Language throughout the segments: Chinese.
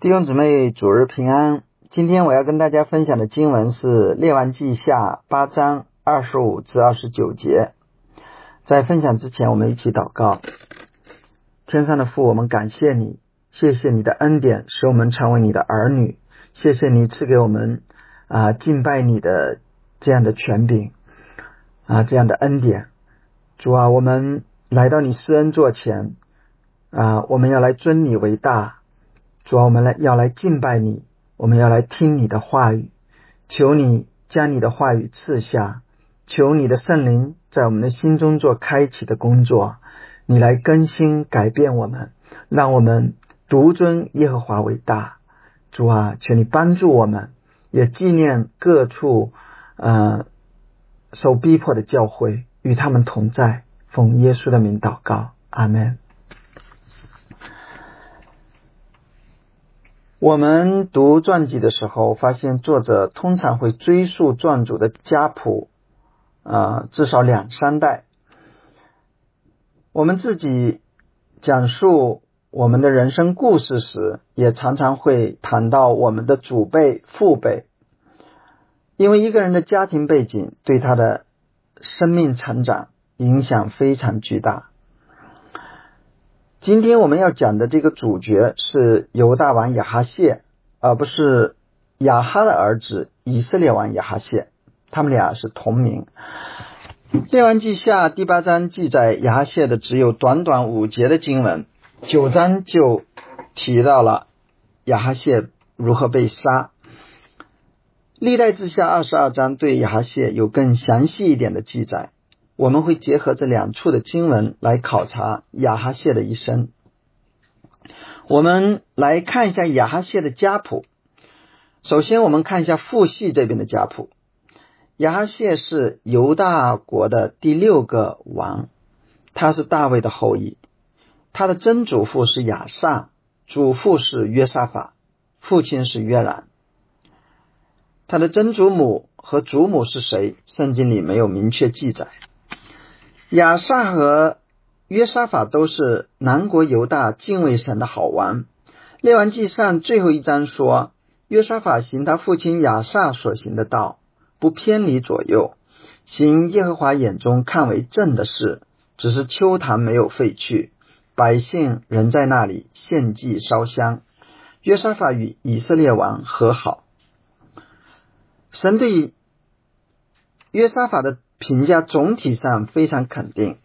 弟兄姊妹，主日平安。今天我要跟大家分享的经文是《列王记下》八章二十五至二十九节。在分享之前，我们一起祷告：天上的父，我们感谢你，谢谢你的恩典，使我们成为你的儿女。谢谢你赐给我们啊敬拜你的这样的权柄啊这样的恩典。主啊，我们来到你施恩座前啊，我们要来尊你为大。主啊，我们来要来敬拜你，我们要来听你的话语，求你将你的话语赐下，求你的圣灵在我们的心中做开启的工作，你来更新改变我们，让我们独尊耶和华为大。主啊，求你帮助我们，也纪念各处呃受逼迫的教会，与他们同在。奉耶稣的名祷告，阿门。我们读传记的时候，发现作者通常会追溯传主的家谱，啊，至少两三代。我们自己讲述我们的人生故事时，也常常会谈到我们的祖辈、父辈，因为一个人的家庭背景对他的生命成长影响非常巨大。今天我们要讲的这个主角是犹大王亚哈谢，而不是亚哈的儿子以色列王亚哈谢，他们俩是同名。列王记下第八章记载亚哈谢的只有短短五节的经文，九章就提到了亚哈谢如何被杀。历代志下二十二章对亚哈谢有更详细一点的记载。我们会结合这两处的经文来考察亚哈谢的一生。我们来看一下亚哈谢的家谱。首先，我们看一下父系这边的家谱。亚哈谢是犹大国的第六个王，他是大卫的后裔。他的曾祖父是亚萨，祖父是约沙法，父亲是约兰。他的曾祖母和祖母是谁？圣经里没有明确记载。亚萨和约沙法都是南国犹大敬畏神的好王。列王记上最后一章说，约沙法行他父亲亚萨所行的道，不偏离左右，行耶和华眼中看为正的事。只是秋坛没有废去，百姓仍在那里献祭烧香。约沙法与以色列王和好。神对约沙法的。评价总体上非常肯定，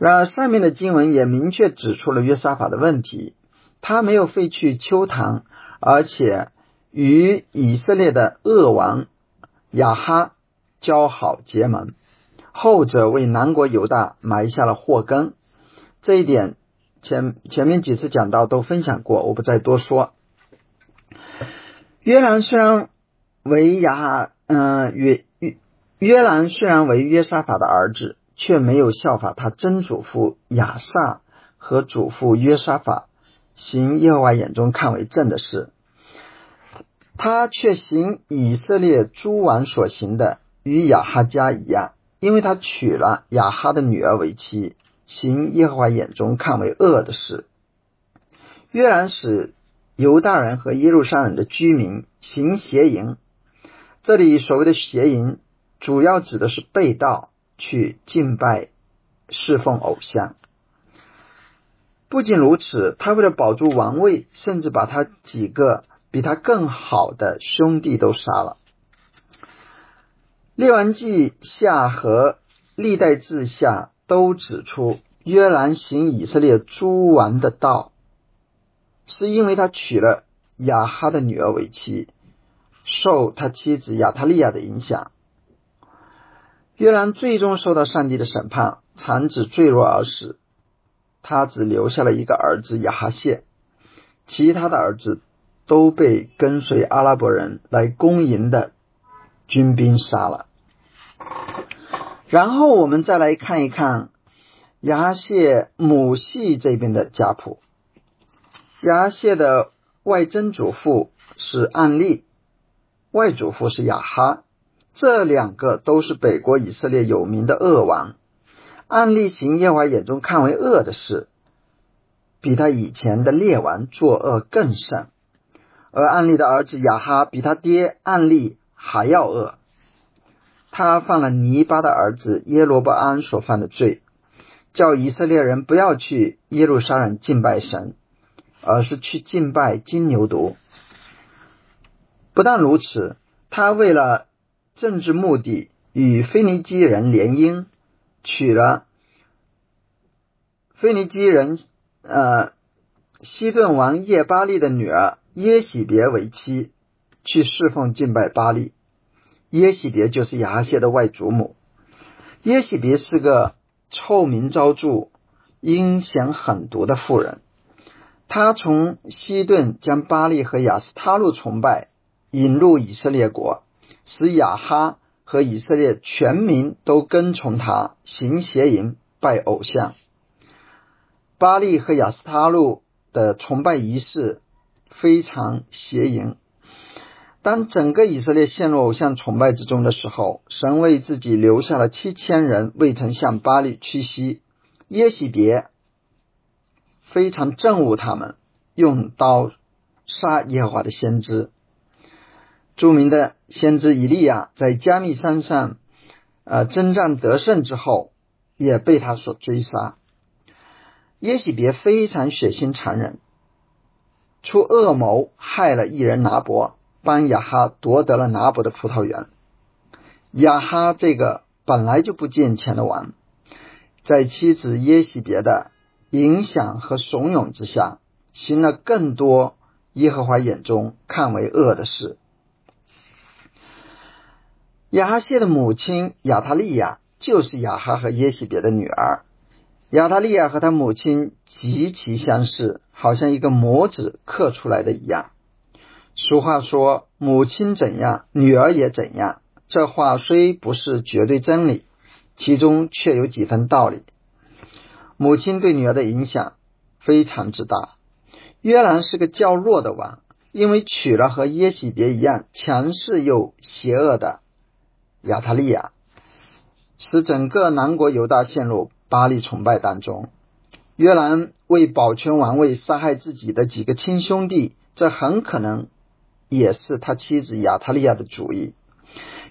然而上面的经文也明确指出了约沙法的问题：他没有废去秋堂，而且与以色列的恶王亚哈交好结盟，后者为南国犹大埋下了祸根。这一点前前面几次讲到都分享过，我不再多说。约兰虽然为亚嗯约。约兰虽然为约沙法的儿子，却没有效法他曾祖父亚萨和祖父约沙法行耶和华眼中看为正的事，他却行以色列诸王所行的，与亚哈家一样，因为他娶了亚哈的女儿为妻，行耶和华眼中看为恶的事。约兰使犹大人和耶路撒冷的居民行邪淫，这里所谓的邪淫。主要指的是被盗去敬拜侍奉偶像。不仅如此，他为了保住王位，甚至把他几个比他更好的兄弟都杀了。列王记下和历代志下都指出，约兰行以色列诸王的道，是因为他娶了亚哈的女儿为妻，受他妻子亚塔利亚的影响。约兰最终受到上帝的审判，长子坠落而死。他只留下了一个儿子亚哈谢，其他的儿子都被跟随阿拉伯人来攻营的军兵杀了。然后我们再来看一看亚哈谢母系这边的家谱。亚哈谢的外曾祖父是暗利，外祖父是亚哈。这两个都是北国以色列有名的恶王，按例行耶和华眼中看为恶的事，比他以前的列王作恶更甚。而暗利的儿子亚哈比他爹暗利还要恶，他犯了尼巴的儿子耶罗伯安所犯的罪，叫以色列人不要去耶路撒冷敬拜神，而是去敬拜金牛犊。不但如此，他为了政治目的与腓尼基人联姻，娶了腓尼基人呃西顿王叶巴利的女儿。耶喜别为妻，去侍奉敬拜巴利。耶喜别就是亚哈谢的外祖母。耶喜别是个臭名昭著、阴险狠毒的妇人。她从西顿将巴利和亚斯他路崇拜引入以色列国，使亚哈和以色列全民都跟从他行邪淫、拜偶像。巴利和亚斯他路的崇拜仪式。非常邪淫。当整个以色列陷入偶像崇拜之中的时候，神为自己留下了七千人未曾向巴利屈膝。耶喜别非常憎恶他们，用刀杀耶和华的先知。著名的先知以利亚在加密山上呃征战得胜之后，也被他所追杀。耶喜别非常血腥残忍。出恶谋，害了一人拿伯，帮亚哈夺得了拿伯的葡萄园。亚哈这个本来就不见钱的王，在妻子耶喜别的影响和怂恿之下，行了更多耶和华眼中看为恶的事。亚哈谢的母亲亚塔利亚就是亚哈和耶喜别的女儿。亚塔利亚和他母亲极其相似，好像一个模子刻出来的一样。俗话说：“母亲怎样，女儿也怎样。”这话虽不是绝对真理，其中却有几分道理。母亲对女儿的影响非常之大。约兰是个较弱的王，因为娶了和耶喜别一样强势又邪恶的亚塔利亚，使整个南国犹大陷入。巴黎崇拜当中，约兰为保全王位杀害自己的几个亲兄弟，这很可能也是他妻子亚塔利亚的主意。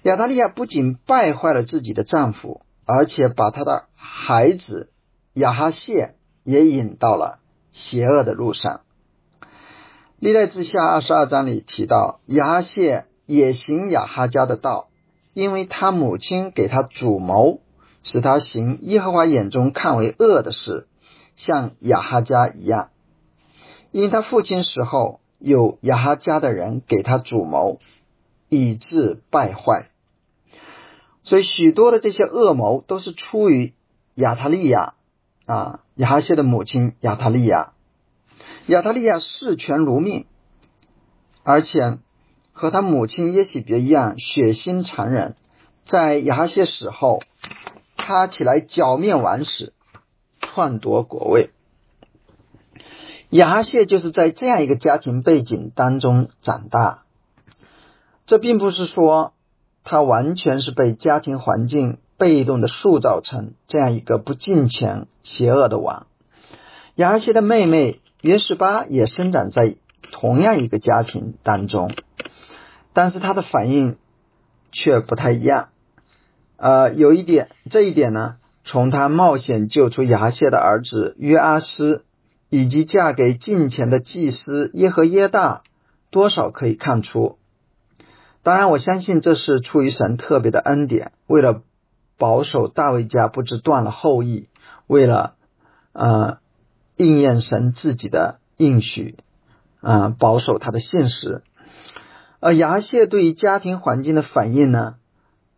亚塔利亚不仅败坏了自己的丈夫，而且把他的孩子亚哈谢也引到了邪恶的路上。历代之下二十二章里提到，亚哈谢也行亚哈家的道，因为他母亲给他主谋。使他行耶和华眼中看为恶的事，像亚哈家一样。因他父亲死后有亚哈家的人给他主谋，以致败坏。所以许多的这些恶谋都是出于亚塔利亚啊，亚哈谢的母亲亚塔利亚。亚塔利亚视权如命，而且和他母亲耶喜别一样血腥残忍。在亚哈谢死后。他起来剿灭王室，篡夺国位。亚哈谢就是在这样一个家庭背景当中长大。这并不是说他完全是被家庭环境被动的塑造成这样一个不敬虔、邪恶的王。亚哈谢的妹妹约什巴也生长在同样一个家庭当中，但是他的反应却不太一样。呃，有一点，这一点呢，从他冒险救出牙谢的儿子约阿斯，以及嫁给近前的祭司耶和耶大，多少可以看出。当然，我相信这是出于神特别的恩典，为了保守大卫家不知断了后裔，为了呃应验神自己的应许，啊，保守他的现实。而牙谢对于家庭环境的反应呢？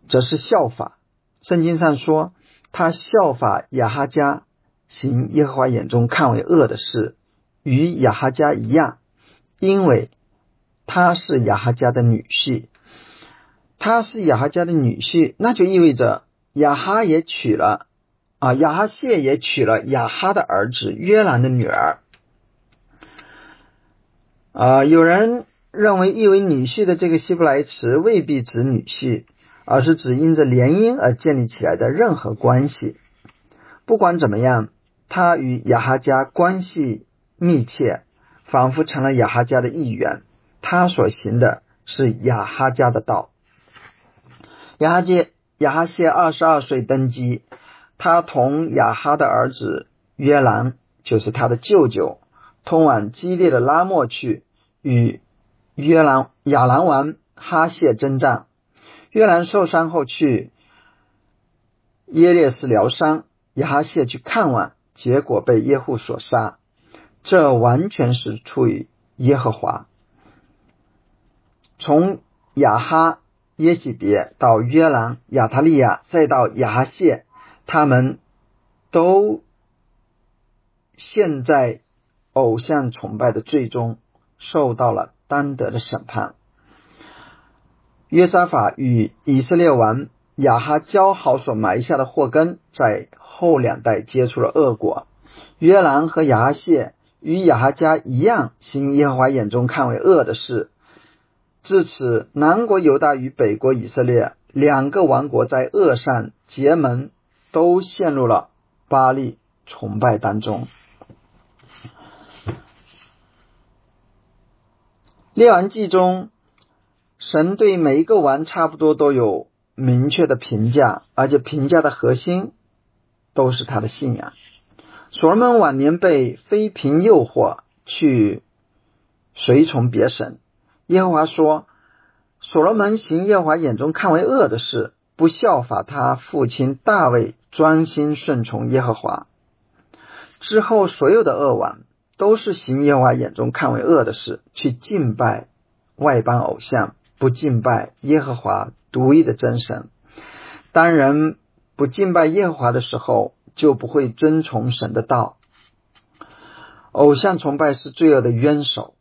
则是效法，圣经上说他效法亚哈家行耶和华眼中看为恶的事，与亚哈家一样，因为他是亚哈家的女婿，他是亚哈家的女婿，那就意味着亚哈也娶了啊，亚哈谢也娶了亚哈的儿子约兰的女儿啊。有人认为译为女婿的这个希伯来词未必指女婿。而是指因着联姻而建立起来的任何关系。不管怎么样，他与亚哈家关系密切，仿佛成了亚哈家的一员。他所行的是亚哈家的道。亚哈谢亚哈谢二十二岁登基，他同亚哈的儿子约兰，就是他的舅舅，通往激烈的拉莫去，与约兰亚兰王哈谢征战。约兰受伤后去耶列斯疗伤，亚哈谢去看望，结果被耶户所杀。这完全是出于耶和华。从亚哈、耶喜别到约兰、亚塔利亚，再到亚哈谢，他们都陷在偶像崇拜的最终，受到了当得的审判。约沙法与以色列王亚哈交好所埋下的祸根，在后两代结出了恶果。约兰和亚哈谢。与亚哈家一样行耶和华眼中看为恶的事，至此南国犹大与北国以色列两个王国在恶上结盟，都陷入了巴利崇拜当中。列王记中，神对每一个王差不多都有明确的评价，而且评价的核心都是他的信仰。所罗门晚年被妃嫔诱惑去随从别神。耶和华说：“所罗门行耶和华眼中看为恶的事，不效法他父亲大卫，专心顺从耶和华。之后所有的恶王都是行耶和华眼中看为恶的事，去敬拜外邦偶像，不敬拜耶和华独一的真神。当人不敬拜耶和华的时候。”就不会遵从神的道。偶像崇拜是罪恶的冤首。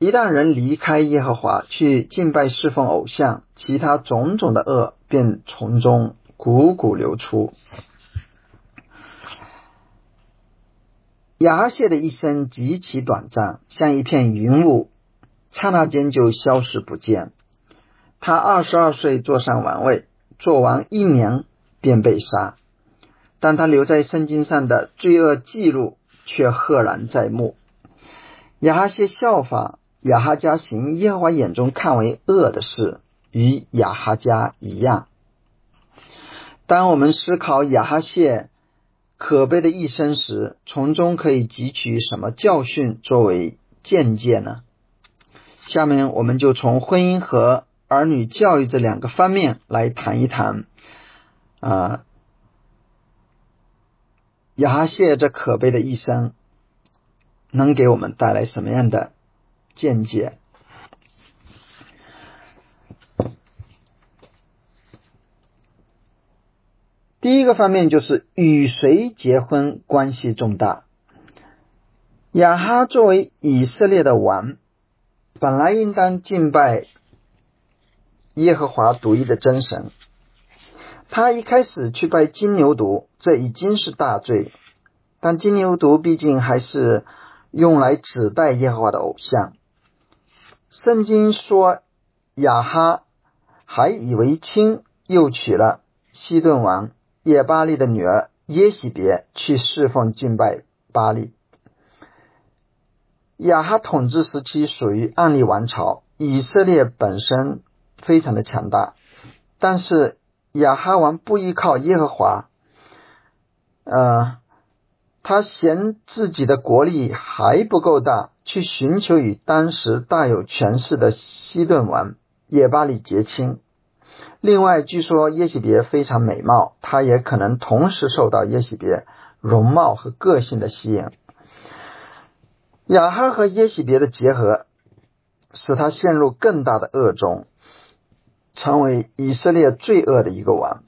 一旦人离开耶和华，去敬拜侍奉偶像，其他种种的恶便从中汩汩流出。亚哈谢的一生极其短暂，像一片云雾，刹那间就消失不见。他二十二岁坐上王位，做完一年便被杀。但他留在圣经上的罪恶记录却赫然在目。亚哈谢效法亚哈家行耶和华眼中看为恶的事，与亚哈家一样。当我们思考亚哈谢可悲的一生时，从中可以汲取什么教训作为见解呢？下面我们就从婚姻和儿女教育这两个方面来谈一谈。啊。牙谢这可悲的一生，能给我们带来什么样的见解？第一个方面就是与谁结婚关系重大。亚哈作为以色列的王，本来应当敬拜耶和华独一的真神。他一开始去拜金牛犊，这已经是大罪。但金牛犊毕竟还是用来指代耶和华的偶像。圣经说，亚哈还以为亲，又娶了西顿王耶巴利的女儿耶喜别去侍奉敬拜巴利。亚哈统治时期属于暗利王朝，以色列本身非常的强大，但是。亚哈王不依靠耶和华，呃，他嫌自己的国力还不够大，去寻求与当时大有权势的西顿王耶巴里结亲。另外，据说耶喜别非常美貌，他也可能同时受到耶喜别容貌和个性的吸引。亚哈和耶喜别的结合，使他陷入更大的恶中。成为以色列罪恶的一个王。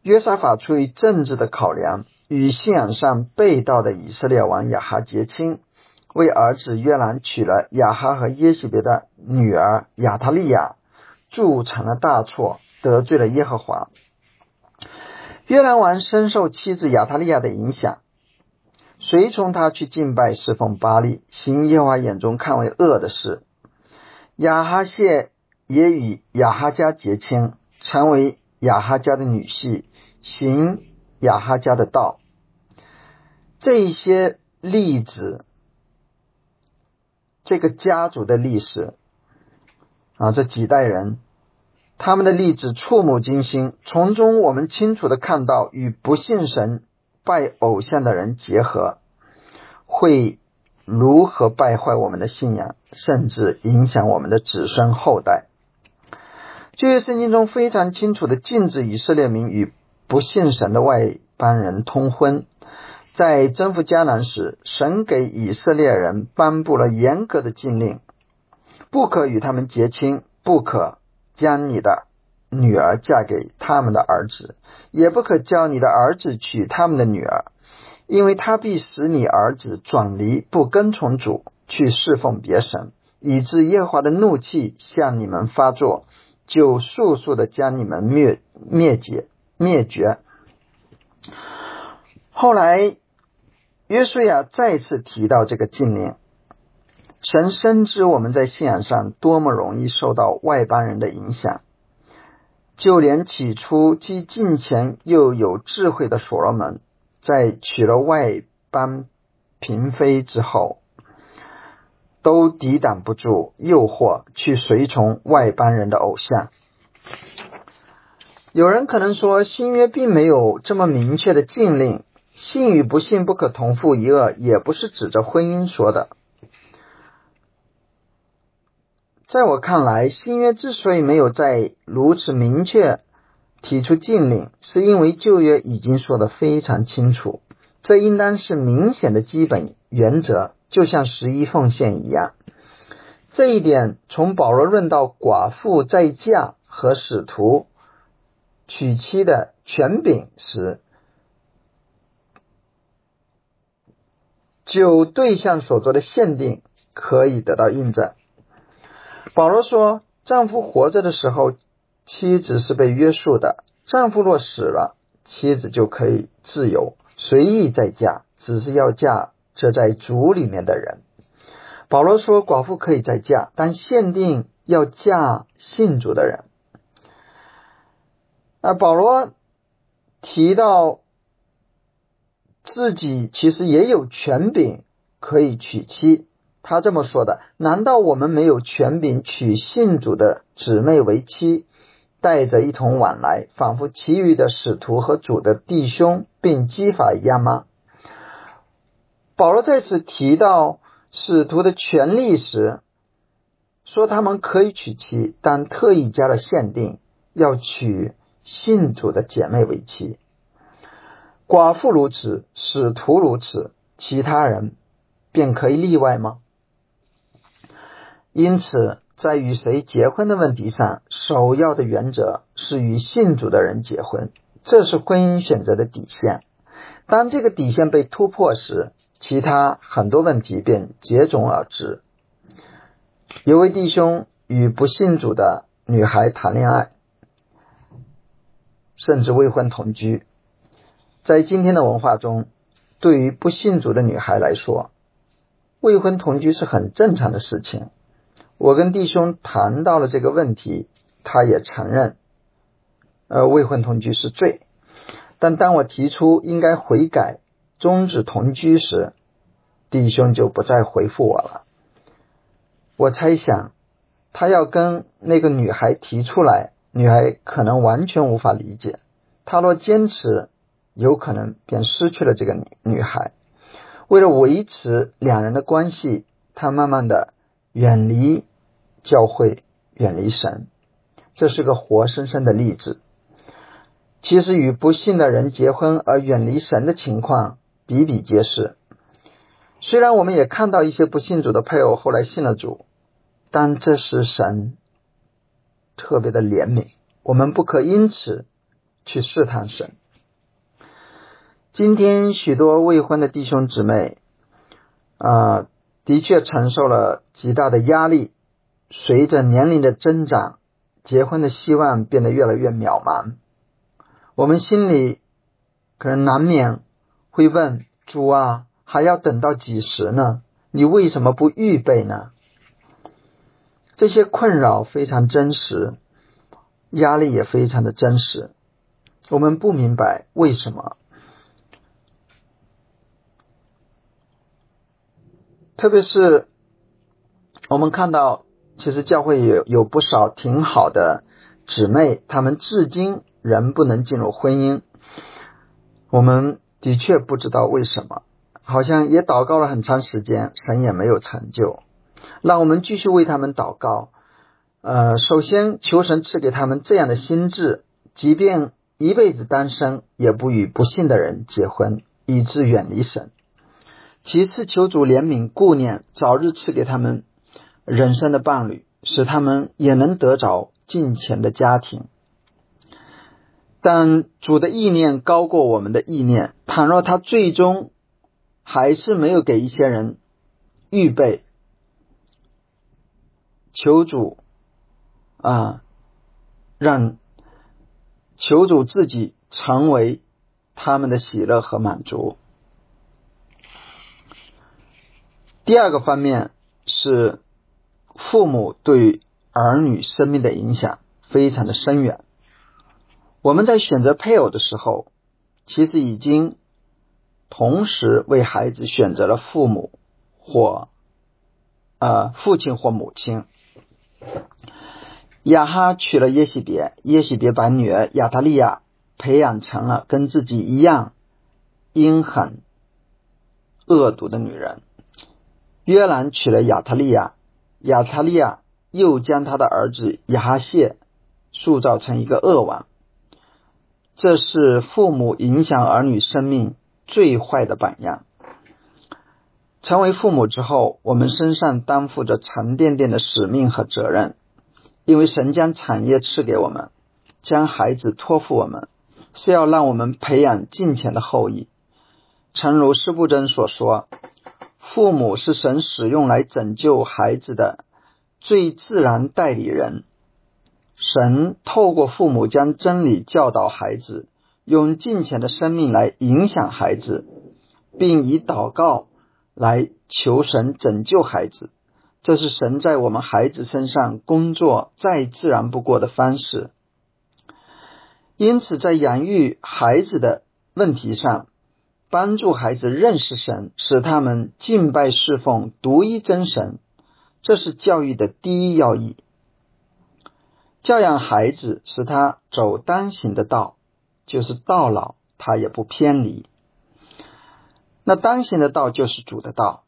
约沙法出于政治的考量，与信仰上被盗的以色列王亚哈结亲，为儿子约兰娶了亚哈和耶喜别的女儿亚塔利亚，铸成了大错，得罪了耶和华。约兰王深受妻子亚塔利亚的影响，随从他去敬拜侍奉巴利，行耶和华眼中看为恶的事。亚哈谢。也与亚哈家结亲，成为亚哈家的女婿，行亚哈家的道。这一些例子，这个家族的历史，啊，这几代人他们的例子触目惊心，从中我们清楚的看到与不信神、拜偶像的人结合会如何败坏我们的信仰，甚至影响我们的子孙后代。旧约圣经中非常清楚的禁止以色列民与不信神的外邦人通婚。在征服迦南时，神给以色列人颁布了严格的禁令：不可与他们结亲，不可将你的女儿嫁给他们的儿子，也不可叫你的儿子娶他们的女儿，因为他必使你儿子转离，不跟从主，去侍奉别神，以致耶和华的怒气向你们发作。就速速的将你们灭灭绝灭绝。后来，约书亚再次提到这个禁令。神深知我们在信仰上多么容易受到外邦人的影响，就连起初既敬虔又有智慧的所罗门，在娶了外邦嫔妃之后。都抵挡不住诱惑，去随从外邦人的偶像。有人可能说，新约并没有这么明确的禁令，信与不信不可同父一恶，也不是指着婚姻说的。在我看来，新约之所以没有在如此明确提出禁令，是因为旧约已经说的非常清楚，这应当是明显的基本原则。就像十一奉献一样，这一点从保罗论到寡妇再嫁和使徒娶妻的权柄时，就对象所做的限定可以得到印证。保罗说，丈夫活着的时候，妻子是被约束的；丈夫若死了，妻子就可以自由随意再嫁，只是要嫁。这在主里面的人，保罗说寡妇可以再嫁，但限定要嫁信主的人。啊，保罗提到自己其实也有权柄可以娶妻，他这么说的：难道我们没有权柄娶信主的姊妹为妻，带着一同往来，仿佛其余的使徒和主的弟兄并基法一样吗？保罗再次提到使徒的权利时，说他们可以娶妻，但特意加了限定，要娶信主的姐妹为妻。寡妇如此，使徒如此，其他人便可以例外吗？因此，在与谁结婚的问题上，首要的原则是与信主的人结婚，这是婚姻选择的底线。当这个底线被突破时，其他很多问题便接踵而至。有位弟兄与不信主的女孩谈恋爱，甚至未婚同居。在今天的文化中，对于不信主的女孩来说，未婚同居是很正常的事情。我跟弟兄谈到了这个问题，他也承认，呃，未婚同居是罪。但当我提出应该悔改。终止同居时，弟兄就不再回复我了。我猜想，他要跟那个女孩提出来，女孩可能完全无法理解。他若坚持，有可能便失去了这个女女孩。为了维持两人的关系，他慢慢的远离教会，远离神。这是个活生生的例子。其实，与不信的人结婚而远离神的情况。比比皆是。虽然我们也看到一些不信主的配偶后来信了主，但这是神特别的怜悯，我们不可因此去试探神。今天许多未婚的弟兄姊妹啊，的确承受了极大的压力。随着年龄的增长，结婚的希望变得越来越渺茫。我们心里可能难免。会问主啊，还要等到几时呢？你为什么不预备呢？这些困扰非常真实，压力也非常的真实。我们不明白为什么，特别是我们看到其实教会有有不少挺好的姊妹，她们至今仍不能进入婚姻。我们的确不知道为什么，好像也祷告了很长时间，神也没有成就。让我们继续为他们祷告。呃，首先求神赐给他们这样的心智，即便一辈子单身，也不与不幸的人结婚，以致远离神。其次，求主怜悯、顾念，早日赐给他们人生的伴侣，使他们也能得着敬虔的家庭。但主的意念高过我们的意念。倘若他最终还是没有给一些人预备，求主啊，让求主自己成为他们的喜乐和满足。第二个方面是父母对儿女生命的影响非常的深远。我们在选择配偶的时候，其实已经同时为孩子选择了父母或呃父亲或母亲。亚哈娶了耶喜别，耶喜别把女儿亚塔利亚培养成了跟自己一样阴狠恶毒的女人。约兰娶了亚塔利亚，亚塔利亚又将他的儿子亚哈谢塑造成一个恶王。这是父母影响儿女生命最坏的榜样。成为父母之后，我们身上担负着沉甸甸的使命和责任，因为神将产业赐给我们，将孩子托付我们，是要让我们培养敬虔的后裔。诚如施布真所说，父母是神使用来拯救孩子的最自然代理人。神透过父母将真理教导孩子，用敬虔的生命来影响孩子，并以祷告来求神拯救孩子。这是神在我们孩子身上工作再自然不过的方式。因此，在养育孩子的问题上，帮助孩子认识神，使他们敬拜侍奉独一真神，这是教育的第一要义。教养孩子，使他走单行的道，就是到老他也不偏离。那单行的道就是主的道。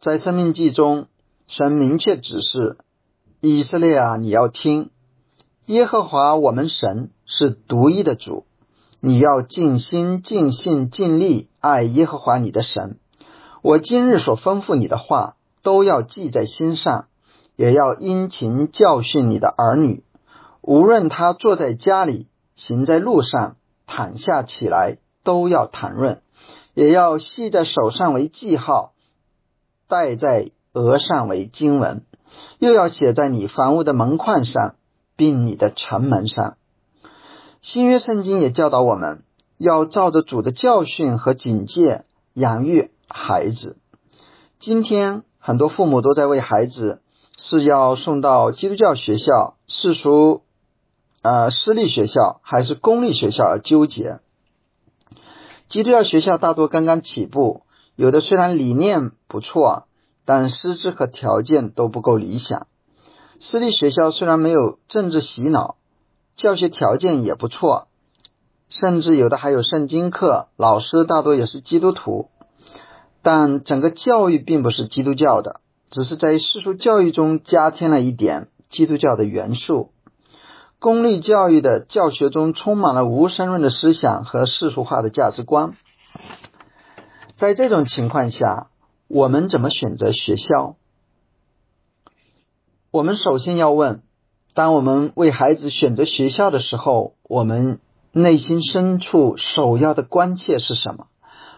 在生命记中，神明确指示以色列啊，你要听耶和华我们神是独一的主，你要尽心、尽性、尽力爱耶和华你的神。我今日所吩咐你的话，都要记在心上。也要殷勤教训你的儿女，无论他坐在家里、行在路上、躺下起来，都要谈论；也要系在手上为记号，戴在额上为经文，又要写在你房屋的门框上，并你的城门上。新约圣经也教导我们要照着主的教训和警戒养育孩子。今天很多父母都在为孩子。是要送到基督教学校、世俗呃私立学校还是公立学校而纠结。基督教学校大多刚刚起步，有的虽然理念不错，但师资和条件都不够理想。私立学校虽然没有政治洗脑，教学条件也不错，甚至有的还有圣经课，老师大多也是基督徒，但整个教育并不是基督教的。只是在世俗教育中加添了一点基督教的元素。公立教育的教学中充满了无神论的思想和世俗化的价值观。在这种情况下，我们怎么选择学校？我们首先要问：当我们为孩子选择学校的时候，我们内心深处首要的关切是什么？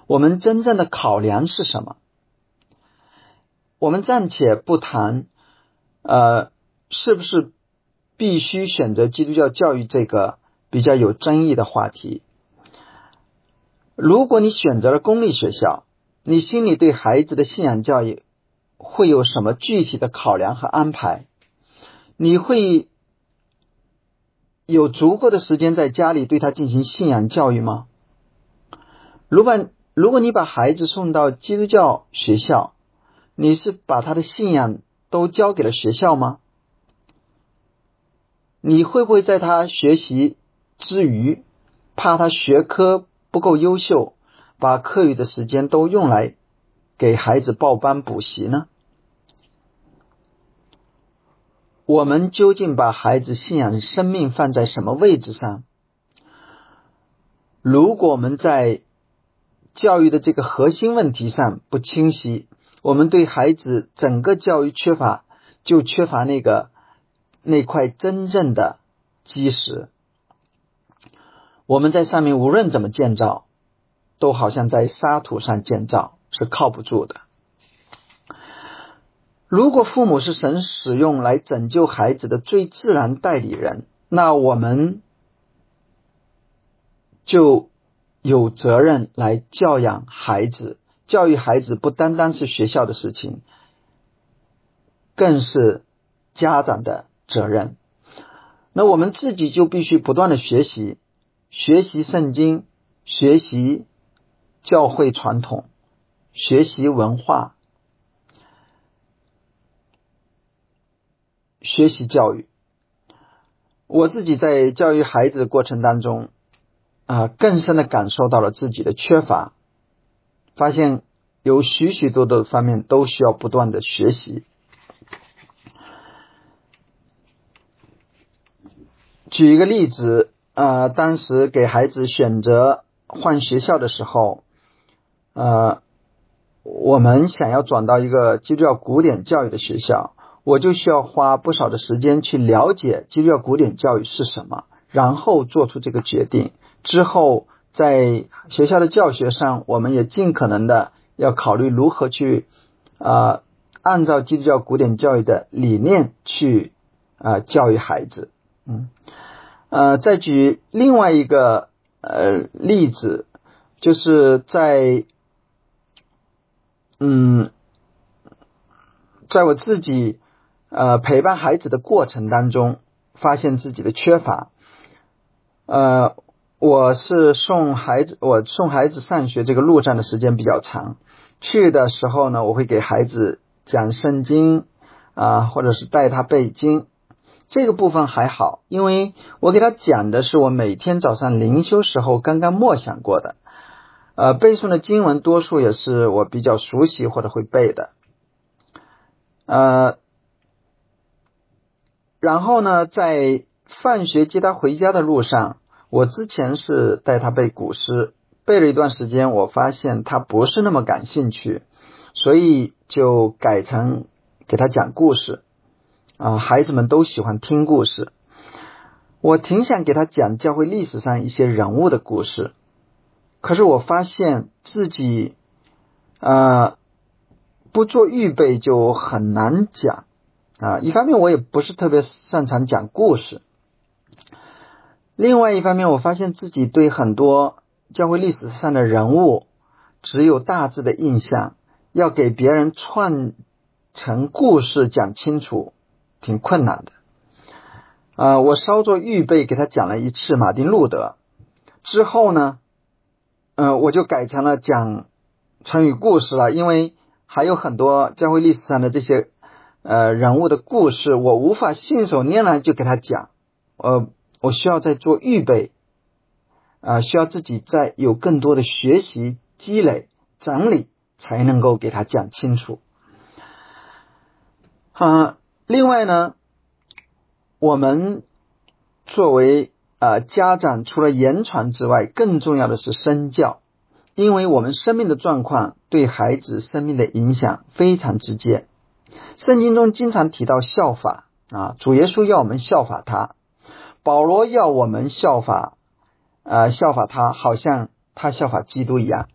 我们真正的考量是什么？我们暂且不谈，呃，是不是必须选择基督教教育这个比较有争议的话题？如果你选择了公立学校，你心里对孩子的信仰教育会有什么具体的考量和安排？你会有足够的时间在家里对他进行信仰教育吗？如果如果你把孩子送到基督教学校，你是把他的信仰都交给了学校吗？你会不会在他学习之余，怕他学科不够优秀，把课余的时间都用来给孩子报班补习呢？我们究竟把孩子信仰的生命放在什么位置上？如果我们在教育的这个核心问题上不清晰，我们对孩子整个教育缺乏，就缺乏那个那块真正的基石。我们在上面无论怎么建造，都好像在沙土上建造，是靠不住的。如果父母是神使用来拯救孩子的最自然代理人，那我们就有责任来教养孩子。教育孩子不单单是学校的事情，更是家长的责任。那我们自己就必须不断的学习，学习圣经，学习教会传统，学习文化。学习教育，我自己在教育孩子的过程当中，啊，更深的感受到了自己的缺乏，发现有许许多多的方面都需要不断的学习。举一个例子，呃，当时给孩子选择换学校的时候，呃，我们想要转到一个基督教古典教育的学校。我就需要花不少的时间去了解基督教古典教育是什么，然后做出这个决定。之后在学校的教学上，我们也尽可能的要考虑如何去啊，按照基督教古典教育的理念去啊教育孩子。嗯，呃，再举另外一个呃例子，就是在嗯，在我自己。呃，陪伴孩子的过程当中，发现自己的缺乏。呃，我是送孩子，我送孩子上学这个路上的时间比较长。去的时候呢，我会给孩子讲圣经啊，或者是带他背经。这个部分还好，因为我给他讲的是我每天早上灵修时候刚刚默想过的。呃，背诵的经文多数也是我比较熟悉或者会背的。呃。然后呢，在放学接他回家的路上，我之前是带他背古诗，背了一段时间，我发现他不是那么感兴趣，所以就改成给他讲故事。啊，孩子们都喜欢听故事，我挺想给他讲教会历史上一些人物的故事，可是我发现自己啊不做预备就很难讲。啊，一方面我也不是特别擅长讲故事，另外一方面我发现自己对很多教会历史上的人物只有大致的印象，要给别人串成故事讲清楚挺困难的。啊，我稍作预备给他讲了一次马丁路德，之后呢，呃，我就改成了讲成语故事了，因为还有很多教会历史上的这些。呃，人物的故事我无法信手拈来就给他讲，呃，我需要再做预备，啊，需要自己再有更多的学习积累整理，才能够给他讲清楚。啊，另外呢，我们作为啊家长，除了言传之外，更重要的是身教，因为我们生命的状况对孩子生命的影响非常直接。圣经中经常提到效法啊，主耶稣要我们效法他，保罗要我们效法啊，效法他，好像他效法基督一样。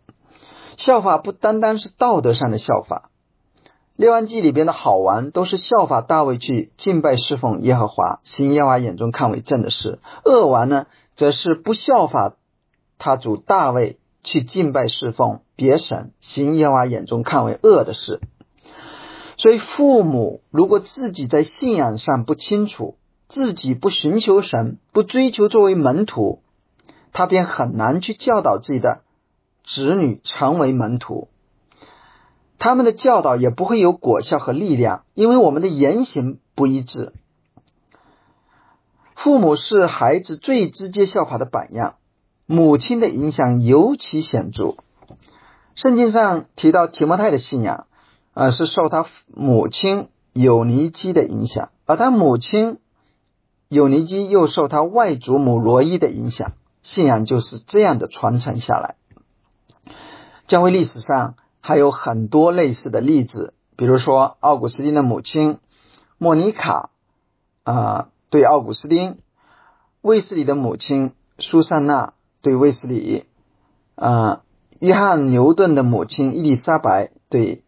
效法不单单是道德上的效法，《列王记》里边的好玩都是效法大卫去敬拜侍奉耶和华，行耶和华眼中看为正的事；恶玩呢，则是不效法他主大卫去敬拜侍奉别神，行耶和华眼中看为恶的事。所以，父母如果自己在信仰上不清楚，自己不寻求神，不追求作为门徒，他便很难去教导自己的子女成为门徒。他们的教导也不会有果效和力量，因为我们的言行不一致。父母是孩子最直接效法的榜样，母亲的影响尤其显著。圣经上提到提摩太的信仰，啊，是受他母亲有尼基的影响，而他母亲有尼基又受他外祖母罗伊的影响，信仰就是这样的传承下来。教会历史上还有很多类似的例子，比如说奥古斯丁的母亲莫妮卡，啊，对奥古斯丁；卫斯理的母亲苏珊娜对卫斯理，啊。约翰牛顿的母亲伊丽莎白对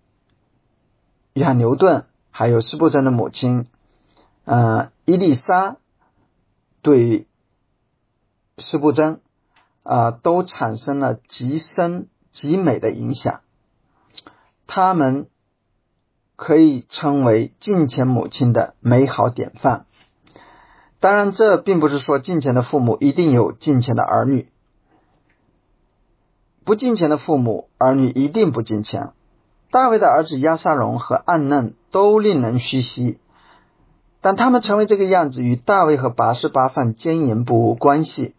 约翰牛顿，还有斯布珍的母亲，呃，伊丽莎对斯布珍啊，都产生了极深极美的影响。他们可以称为敬钱母亲的美好典范。当然，这并不是说敬钱的父母一定有敬钱的儿女。不敬钱的父母，儿女一定不敬钱。大卫的儿子亚撒龙和暗嫩都令人唏嘘，但他们成为这个样子，与大卫和拔示巴犯奸淫不无关系。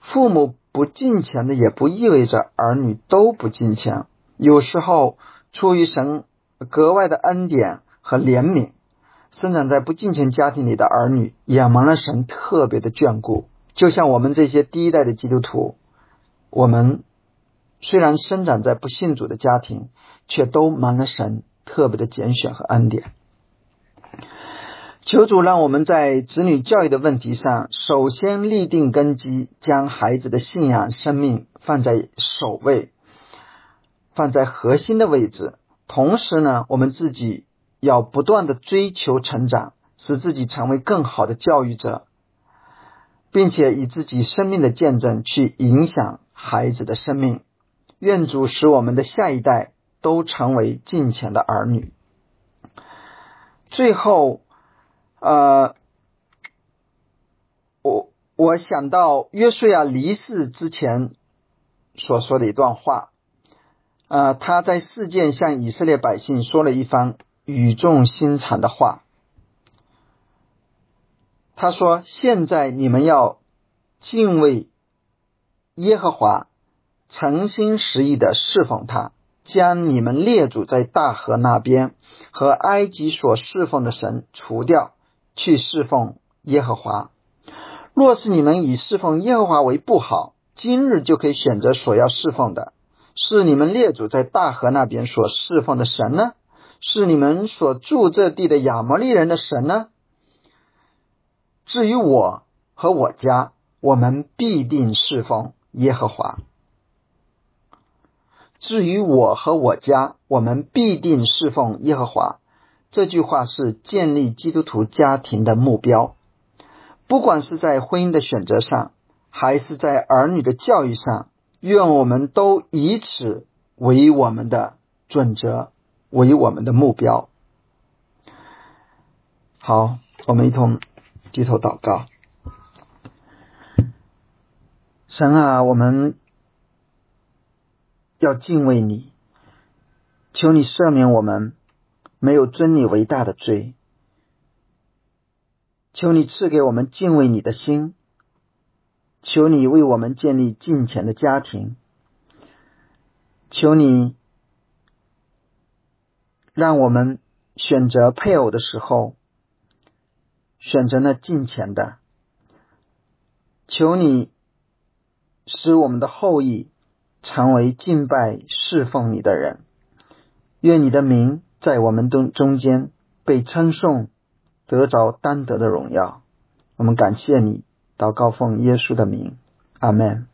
父母不敬虔的，也不意味着儿女都不敬虔。有时候，出于神格外的恩典和怜悯，生长在不敬虔家庭里的儿女，也蒙了神特别的眷顾。就像我们这些第一代的基督徒，我们。虽然生长在不信主的家庭，却都蒙了神特别的拣选和恩典。求主让我们在子女教育的问题上，首先立定根基，将孩子的信仰生命放在首位，放在核心的位置。同时呢，我们自己要不断的追求成长，使自己成为更好的教育者，并且以自己生命的见证去影响孩子的生命。愿主使我们的下一代都成为近前的儿女。最后，呃，我我想到约书亚离世之前所说的一段话，呃，他在事件向以色列百姓说了一番语重心长的话。他说：“现在你们要敬畏耶和华。”诚心实意的侍奉他，将你们列祖在大河那边和埃及所侍奉的神除掉，去侍奉耶和华。若是你们以侍奉耶和华为不好，今日就可以选择所要侍奉的，是你们列祖在大河那边所侍奉的神呢？是你们所住这地的亚摩利人的神呢？至于我和我家，我们必定侍奉耶和华。至于我和我家，我们必定侍奉耶和华。这句话是建立基督徒家庭的目标。不管是在婚姻的选择上，还是在儿女的教育上，愿我们都以此为我们的准则，为我们的目标。好，我们一同低头祷告。神啊，我们。要敬畏你，求你赦免我们没有尊你为大的罪，求你赐给我们敬畏你的心，求你为我们建立敬虔的家庭，求你让我们选择配偶的时候选择那敬虔的，求你使我们的后裔。成为敬拜侍奉你的人，愿你的名在我们中中间被称颂，得着单得的荣耀。我们感谢你，祷告奉耶稣的名，阿门。